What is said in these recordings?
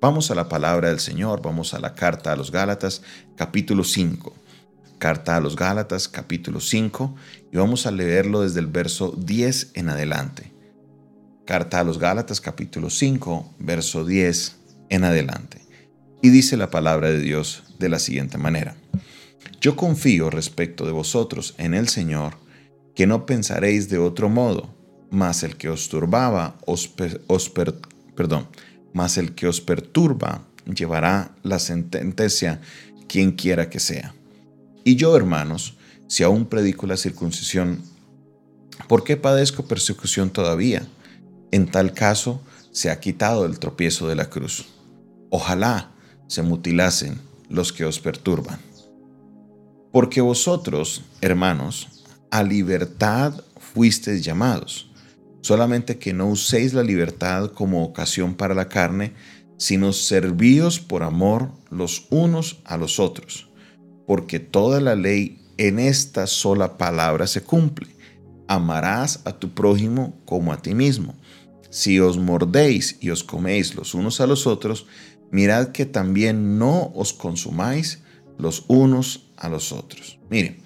Vamos a la palabra del Señor, vamos a la carta a los Gálatas, capítulo 5. Carta a los Gálatas, capítulo 5, y vamos a leerlo desde el verso 10 en adelante. Carta a los Gálatas, capítulo 5, verso 10 en adelante. Y dice la palabra de Dios de la siguiente manera. Yo confío respecto de vosotros en el Señor, que no pensaréis de otro modo, mas el que os turbaba, os, perdón, mas el que os perturba llevará la sentencia quien quiera que sea. Y yo, hermanos, si aún predico la circuncisión, ¿por qué padezco persecución todavía? En tal caso, se ha quitado el tropiezo de la cruz. Ojalá se mutilasen los que os perturban. Porque vosotros, hermanos, a libertad fuisteis llamados solamente que no uséis la libertad como ocasión para la carne, sino servíos por amor los unos a los otros, porque toda la ley en esta sola palabra se cumple. Amarás a tu prójimo como a ti mismo. Si os mordéis y os coméis los unos a los otros, mirad que también no os consumáis los unos a los otros. Miren,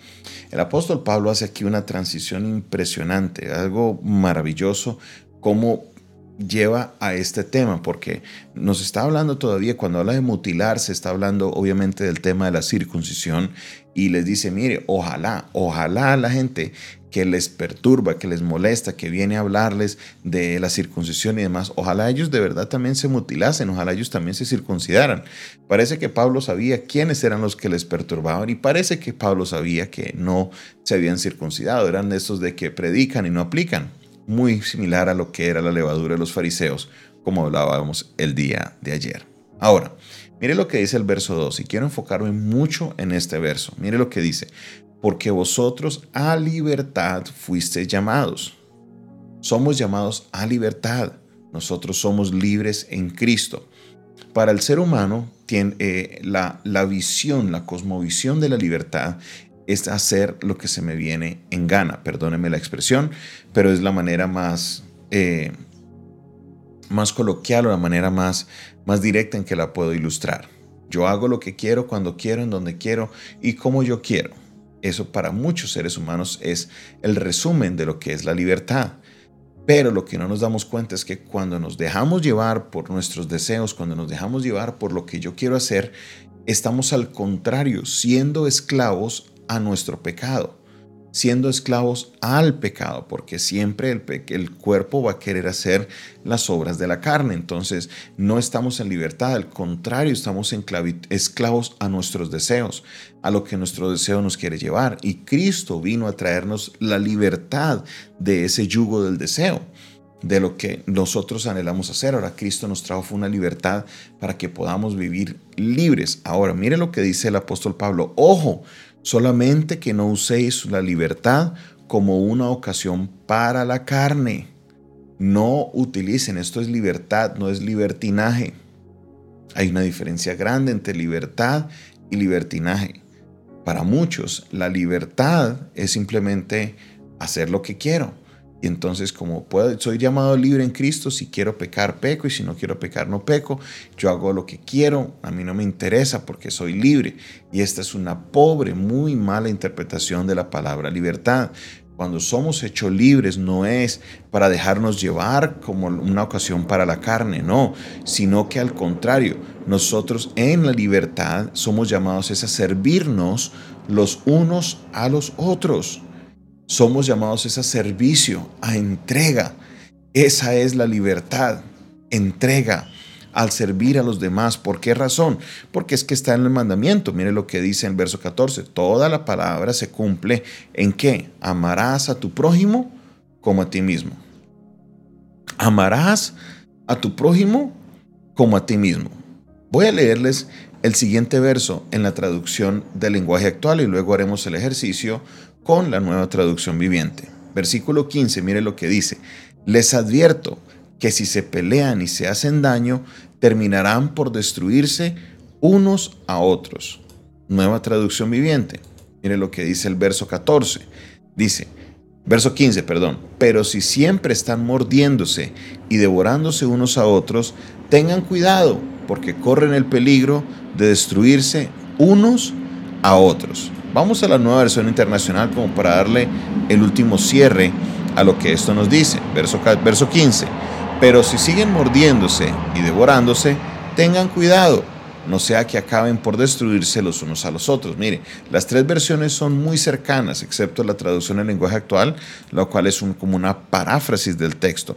el apóstol Pablo hace aquí una transición impresionante, algo maravilloso, como lleva a este tema, porque nos está hablando todavía, cuando habla de mutilar, se está hablando obviamente del tema de la circuncisión y les dice, mire, ojalá, ojalá la gente que les perturba, que les molesta, que viene a hablarles de la circuncisión y demás, ojalá ellos de verdad también se mutilasen, ojalá ellos también se circuncidaran. Parece que Pablo sabía quiénes eran los que les perturbaban y parece que Pablo sabía que no se habían circuncidado, eran estos de que predican y no aplican, muy similar a lo que era la levadura de los fariseos, como hablábamos el día de ayer. Ahora, mire lo que dice el verso 2 y quiero enfocarme mucho en este verso. Mire lo que dice, porque vosotros a libertad fuisteis llamados. Somos llamados a libertad. Nosotros somos libres en Cristo. Para el ser humano, tiene, eh, la, la visión, la cosmovisión de la libertad es hacer lo que se me viene en gana. Perdóneme la expresión, pero es la manera más, eh, más coloquial o la manera más, más directa en que la puedo ilustrar. Yo hago lo que quiero, cuando quiero, en donde quiero y como yo quiero. Eso para muchos seres humanos es el resumen de lo que es la libertad. Pero lo que no nos damos cuenta es que cuando nos dejamos llevar por nuestros deseos, cuando nos dejamos llevar por lo que yo quiero hacer, estamos al contrario, siendo esclavos a nuestro pecado siendo esclavos al pecado, porque siempre el, el, cuerpo va a querer hacer las obras de la carne. Entonces no estamos en libertad, al contrario, estamos esclavos a nuestros deseos, a lo que nuestro deseo nos quiere llevar. Y Cristo vino a traernos la libertad de ese yugo del deseo de lo que nosotros anhelamos hacer. Ahora Cristo nos trajo una libertad para que podamos vivir libres. Ahora, mire lo que dice el apóstol Pablo. Ojo, solamente que no uséis la libertad como una ocasión para la carne. No utilicen, esto es libertad, no es libertinaje. Hay una diferencia grande entre libertad y libertinaje. Para muchos, la libertad es simplemente hacer lo que quiero. Y entonces como puedo, soy llamado libre en Cristo, si quiero pecar, peco, y si no quiero pecar, no peco. Yo hago lo que quiero, a mí no me interesa porque soy libre. Y esta es una pobre, muy mala interpretación de la palabra libertad. Cuando somos hechos libres no es para dejarnos llevar como una ocasión para la carne, no, sino que al contrario, nosotros en la libertad somos llamados a servirnos los unos a los otros. Somos llamados a servicio, a entrega. Esa es la libertad, entrega al servir a los demás. ¿Por qué razón? Porque es que está en el mandamiento. Mire lo que dice en verso 14. Toda la palabra se cumple en qué? Amarás a tu prójimo como a ti mismo. Amarás a tu prójimo como a ti mismo. Voy a leerles el siguiente verso en la traducción del lenguaje actual y luego haremos el ejercicio con la nueva traducción viviente. Versículo 15, mire lo que dice. Les advierto que si se pelean y se hacen daño, terminarán por destruirse unos a otros. Nueva traducción viviente. Mire lo que dice el verso 14. Dice, verso 15, perdón. Pero si siempre están mordiéndose y devorándose unos a otros, tengan cuidado porque corren el peligro de destruirse unos a otros. Vamos a la nueva versión internacional como para darle el último cierre a lo que esto nos dice. Verso, verso 15. Pero si siguen mordiéndose y devorándose, tengan cuidado, no sea que acaben por destruirse los unos a los otros. Mire, las tres versiones son muy cercanas, excepto la traducción en lenguaje actual, lo cual es como una paráfrasis del texto.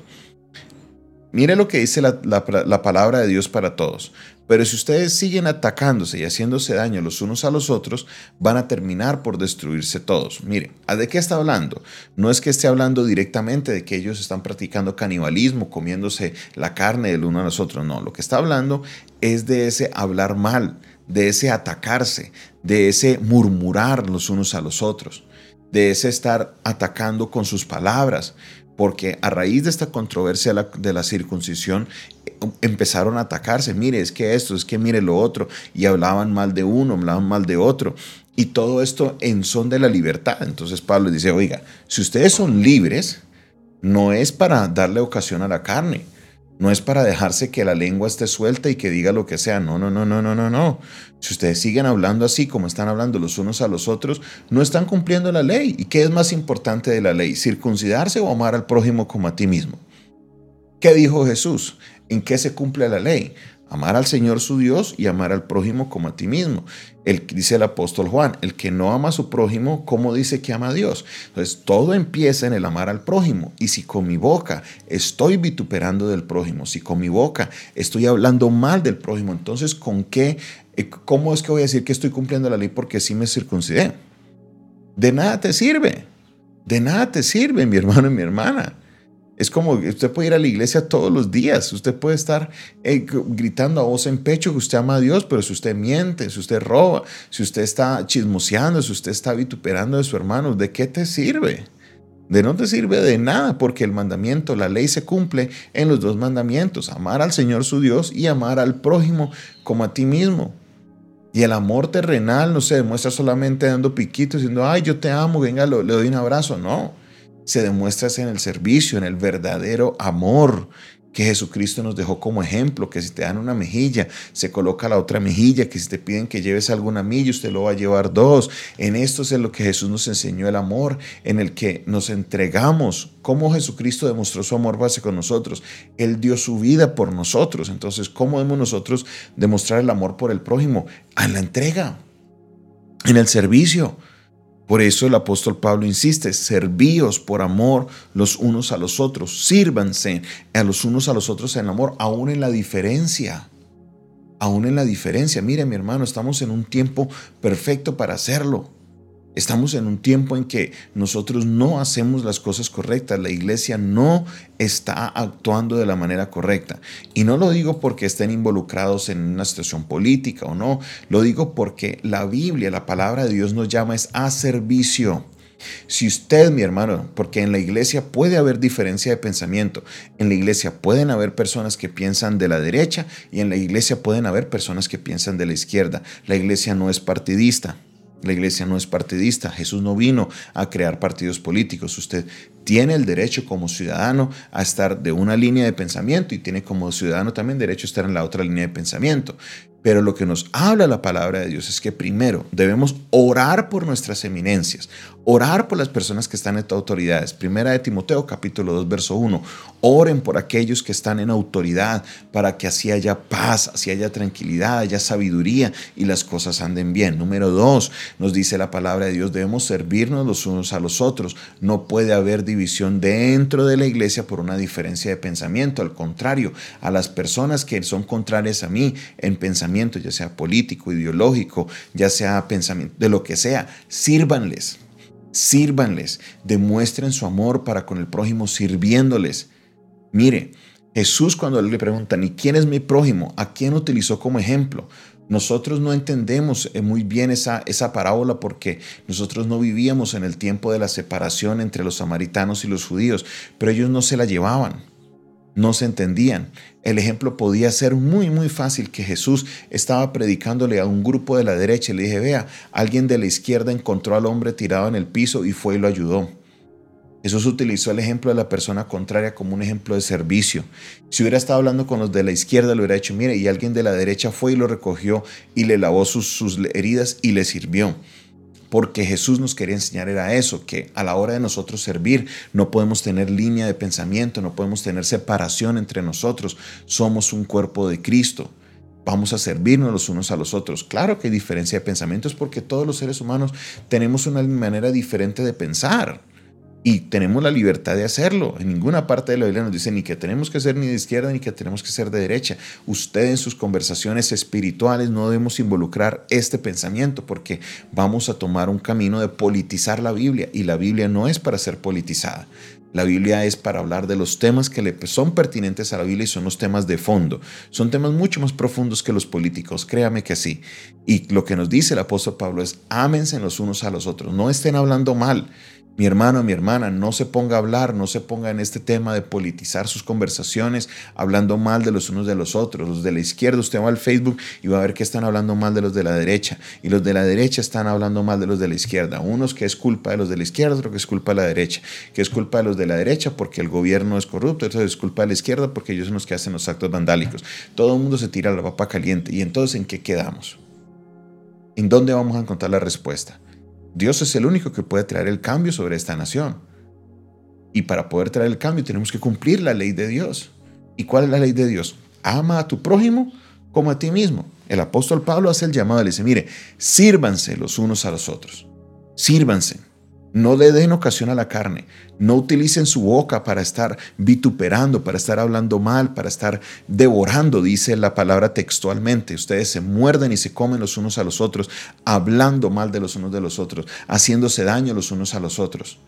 Mire lo que dice la, palabra de Dios para todos. Pero si ustedes siguen atacándose y haciéndose daño los unos a los otros, van a terminar por destruirse todos. Mire, ¿de qué está hablando? No es que esté hablando directamente de que ellos están practicando canibalismo, comiéndose la carne del uno a los otros. No, lo que está hablando es de ese hablar mal, de ese atacarse, de ese murmurar los unos a los otros, de ese estar atacando con sus palabras porque a raíz de esta controversia de la circuncisión empezaron a atacarse, mire, es que esto, es que mire lo otro, y hablaban mal de uno, hablaban mal de otro, y todo esto en son de la libertad. Entonces Pablo dice, oiga, si ustedes son libres, no es para darle ocasión a la carne, no es para dejarse que la lengua esté suelta y que diga lo que sea. No, no, no, no, no, no, no. Si ustedes siguen hablando así como están hablando los unos a los otros, no están cumpliendo la ley. ¿Y qué es más importante de la ley? ¿Circuncidarse o amar al prójimo como a ti mismo? ¿Qué dijo Jesús? ¿En qué se cumple la ley? Amar al Señor su Dios y amar al prójimo como a ti mismo. El, dice el apóstol Juan, el que no ama a su prójimo, ¿cómo dice que ama a Dios? Entonces, todo empieza en el amar al prójimo. Y si con mi boca estoy vituperando del prójimo, si con mi boca estoy hablando mal del prójimo, entonces, ¿con qué? Eh, ¿Cómo es que voy a decir que estoy cumpliendo la ley porque sí me circuncidé? De nada te sirve. De nada te sirve, mi hermano y mi hermana. Es como usted puede ir a la iglesia todos los días, usted puede estar eh, gritando a voz en pecho que usted ama a Dios, pero si usted miente, si usted roba, si usted está chismoseando, si usted está vituperando de su hermano, ¿de qué te sirve? De no te sirve de nada, porque el mandamiento, la ley se cumple en los dos mandamientos, amar al Señor su Dios y amar al prójimo como a ti mismo. Y el amor terrenal no se demuestra solamente dando piquitos, diciendo, ay, yo te amo, venga, le doy un abrazo. No, se demuestra en el servicio, en el verdadero amor que Jesucristo nos dejó como ejemplo, que si te dan una mejilla, se coloca la otra mejilla, que si te piden que lleves alguna milla, usted lo va a llevar dos. En esto es lo que Jesús nos enseñó, el amor, en el que nos entregamos, cómo Jesucristo demostró su amor base con nosotros. Él dio su vida por nosotros. Entonces, ¿cómo debemos nosotros demostrar el amor por el prójimo? En la entrega, en el servicio. Por eso el apóstol Pablo insiste, servíos por amor los unos a los otros, sírvanse a los unos a los otros en amor, aún en la diferencia. Aún en la diferencia. Mire mi hermano, estamos en un tiempo perfecto para hacerlo. Estamos en un tiempo en que nosotros no hacemos las cosas correctas, la iglesia no está actuando de la manera correcta. Y no lo digo porque estén involucrados en una situación política o no, lo digo porque la Biblia, la palabra de Dios nos llama es a servicio. Si usted, mi hermano, porque en la iglesia puede haber diferencia de pensamiento, en la iglesia pueden haber personas que piensan de la derecha y en la iglesia pueden haber personas que piensan de la izquierda. La iglesia no es partidista. La iglesia no es partidista. Jesús no vino a crear partidos políticos. Usted tiene el derecho como ciudadano a estar de una línea de pensamiento y tiene como ciudadano también derecho a estar en la otra línea de pensamiento. Pero lo que nos habla la palabra de Dios es que primero debemos orar por nuestras eminencias, orar por las personas que están en autoridades. Primera de Timoteo capítulo 2 verso 1. Oren por aquellos que están en autoridad para que así haya paz, así haya tranquilidad, haya sabiduría y las cosas anden bien. Número 2, nos dice la palabra de Dios, debemos servirnos los unos a los otros. No puede haber división dentro de la iglesia por una diferencia de pensamiento. Al contrario, a las personas que son contrarias a mí en pensamiento, ya sea político, ideológico, ya sea pensamiento, de lo que sea, sírvanles, sírvanles, demuestren su amor para con el prójimo sirviéndoles. Mire, Jesús cuando le preguntan, ¿y quién es mi prójimo? ¿A quién utilizó como ejemplo? Nosotros no entendemos eh, muy bien esa, esa parábola porque nosotros no vivíamos en el tiempo de la separación entre los samaritanos y los judíos, pero ellos no se la llevaban no se entendían. El ejemplo podía ser muy, muy fácil que Jesús estaba predicándole a un grupo de la derecha y le dije, vea, alguien de la izquierda encontró al hombre tirado en el piso y fue y lo ayudó. Jesús utilizó el ejemplo de la persona contraria como un ejemplo de servicio. Si hubiera estado hablando con los de la izquierda, lo hubiera hecho, mire, y alguien de la derecha fue y lo recogió y le lavó sus, sus heridas y le sirvió porque Jesús nos quería enseñar era eso, que a la hora de nosotros servir no podemos tener línea de pensamiento, no podemos tener separación entre nosotros, somos un cuerpo de Cristo. Vamos a servirnos los unos a los otros. Claro que hay diferencia de pensamientos porque todos los seres humanos tenemos una manera diferente de pensar. Y tenemos la libertad de hacerlo. En ninguna parte de la Biblia nos dice ni que tenemos que ser ni de izquierda ni que tenemos que ser de derecha. Usted en sus conversaciones espirituales no debemos involucrar este pensamiento porque vamos a tomar un camino de politizar la Biblia y la Biblia no es para ser politizada. La Biblia es para hablar de los temas que son pertinentes a la Biblia y son los temas de fondo. Son temas mucho más profundos que los políticos, créame que sí. Y lo que nos dice el apóstol Pablo es, ámense los unos a los otros, no estén hablando mal. Mi hermano, mi hermana, no se ponga a hablar, no se ponga en este tema de politizar sus conversaciones, hablando mal de los unos de los otros. Los de la izquierda, usted va al Facebook y va a ver que están hablando mal de los de la derecha. Y los de la derecha están hablando mal de los de la izquierda. Unos que es culpa de los de la izquierda, otro que es culpa de la derecha. Que es culpa de los de la derecha porque el gobierno es corrupto, otro es culpa de la izquierda porque ellos son los que hacen los actos vandálicos. Todo el mundo se tira la papa caliente. ¿Y entonces en qué quedamos? ¿En dónde vamos a encontrar la respuesta? Dios es el único que puede traer el cambio sobre esta nación. Y para poder traer el cambio tenemos que cumplir la ley de Dios. ¿Y cuál es la ley de Dios? Ama a tu prójimo como a ti mismo. El apóstol Pablo hace el llamado y le dice, mire, sírvanse los unos a los otros. Sírvanse. No le den ocasión a la carne. No utilicen su boca para estar vituperando, para estar hablando mal, para estar devorando, dice la palabra textualmente. Ustedes se muerden y se comen los unos a los otros, hablando mal de los unos de los otros, haciéndose daño los unos a los otros.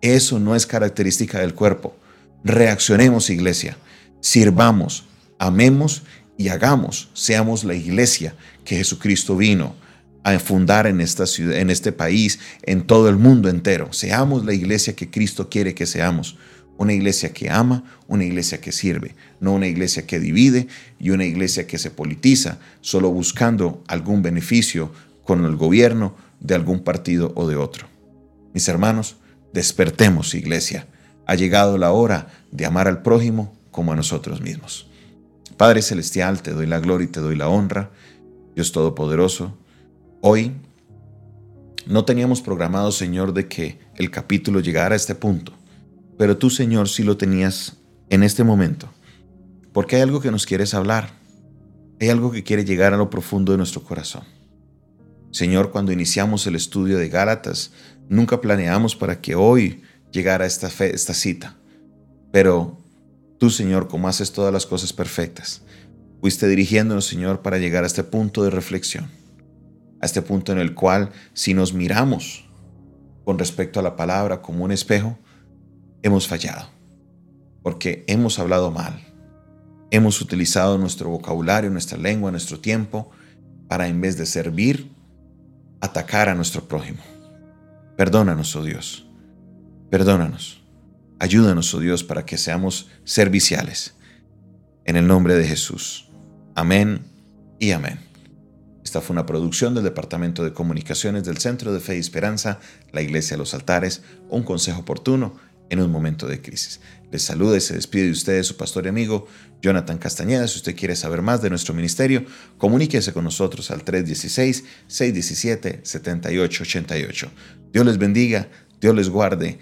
Eso no es característica del cuerpo. Reaccionemos, iglesia. Sirvamos, amemos y hagamos. Seamos la iglesia que Jesucristo vino a fundar en esta ciudad, en este país, en todo el mundo entero. Seamos la iglesia que Cristo quiere que seamos. Una iglesia que ama, una iglesia que sirve, no una iglesia que divide y una iglesia que se politiza, solo buscando algún beneficio con el gobierno de algún partido o de otro. Mis hermanos, despertemos iglesia. Ha llegado la hora de amar al prójimo como a nosotros mismos. Padre Celestial, te doy la gloria y te doy la honra. Dios Todopoderoso, Hoy no teníamos programado, Señor, de que el capítulo llegara a este punto, pero tú, Señor, sí lo tenías en este momento, porque hay algo que nos quieres hablar, hay algo que quiere llegar a lo profundo de nuestro corazón. Señor, cuando iniciamos el estudio de Gálatas, nunca planeamos para que hoy llegara esta, esta cita, pero tú, Señor, como haces todas las cosas perfectas, fuiste dirigiéndonos, Señor, para llegar a este punto de reflexión a este punto en el cual si nos miramos con respecto a la palabra como un espejo, hemos fallado, porque hemos hablado mal, hemos utilizado nuestro vocabulario, nuestra lengua, nuestro tiempo, para en vez de servir, atacar a nuestro prójimo. Perdónanos, oh Dios, perdónanos, ayúdanos, oh Dios, para que seamos serviciales. En el nombre de Jesús. Amén y amén. Esta fue una producción del Departamento de Comunicaciones del Centro de Fe y Esperanza, la Iglesia de los Altares, un consejo oportuno en un momento de crisis. Les saluda y se despide de ustedes su pastor y amigo Jonathan Castañeda. Si usted quiere saber más de nuestro ministerio, comuníquese con nosotros al 316-617-7888. Dios les bendiga, Dios les guarde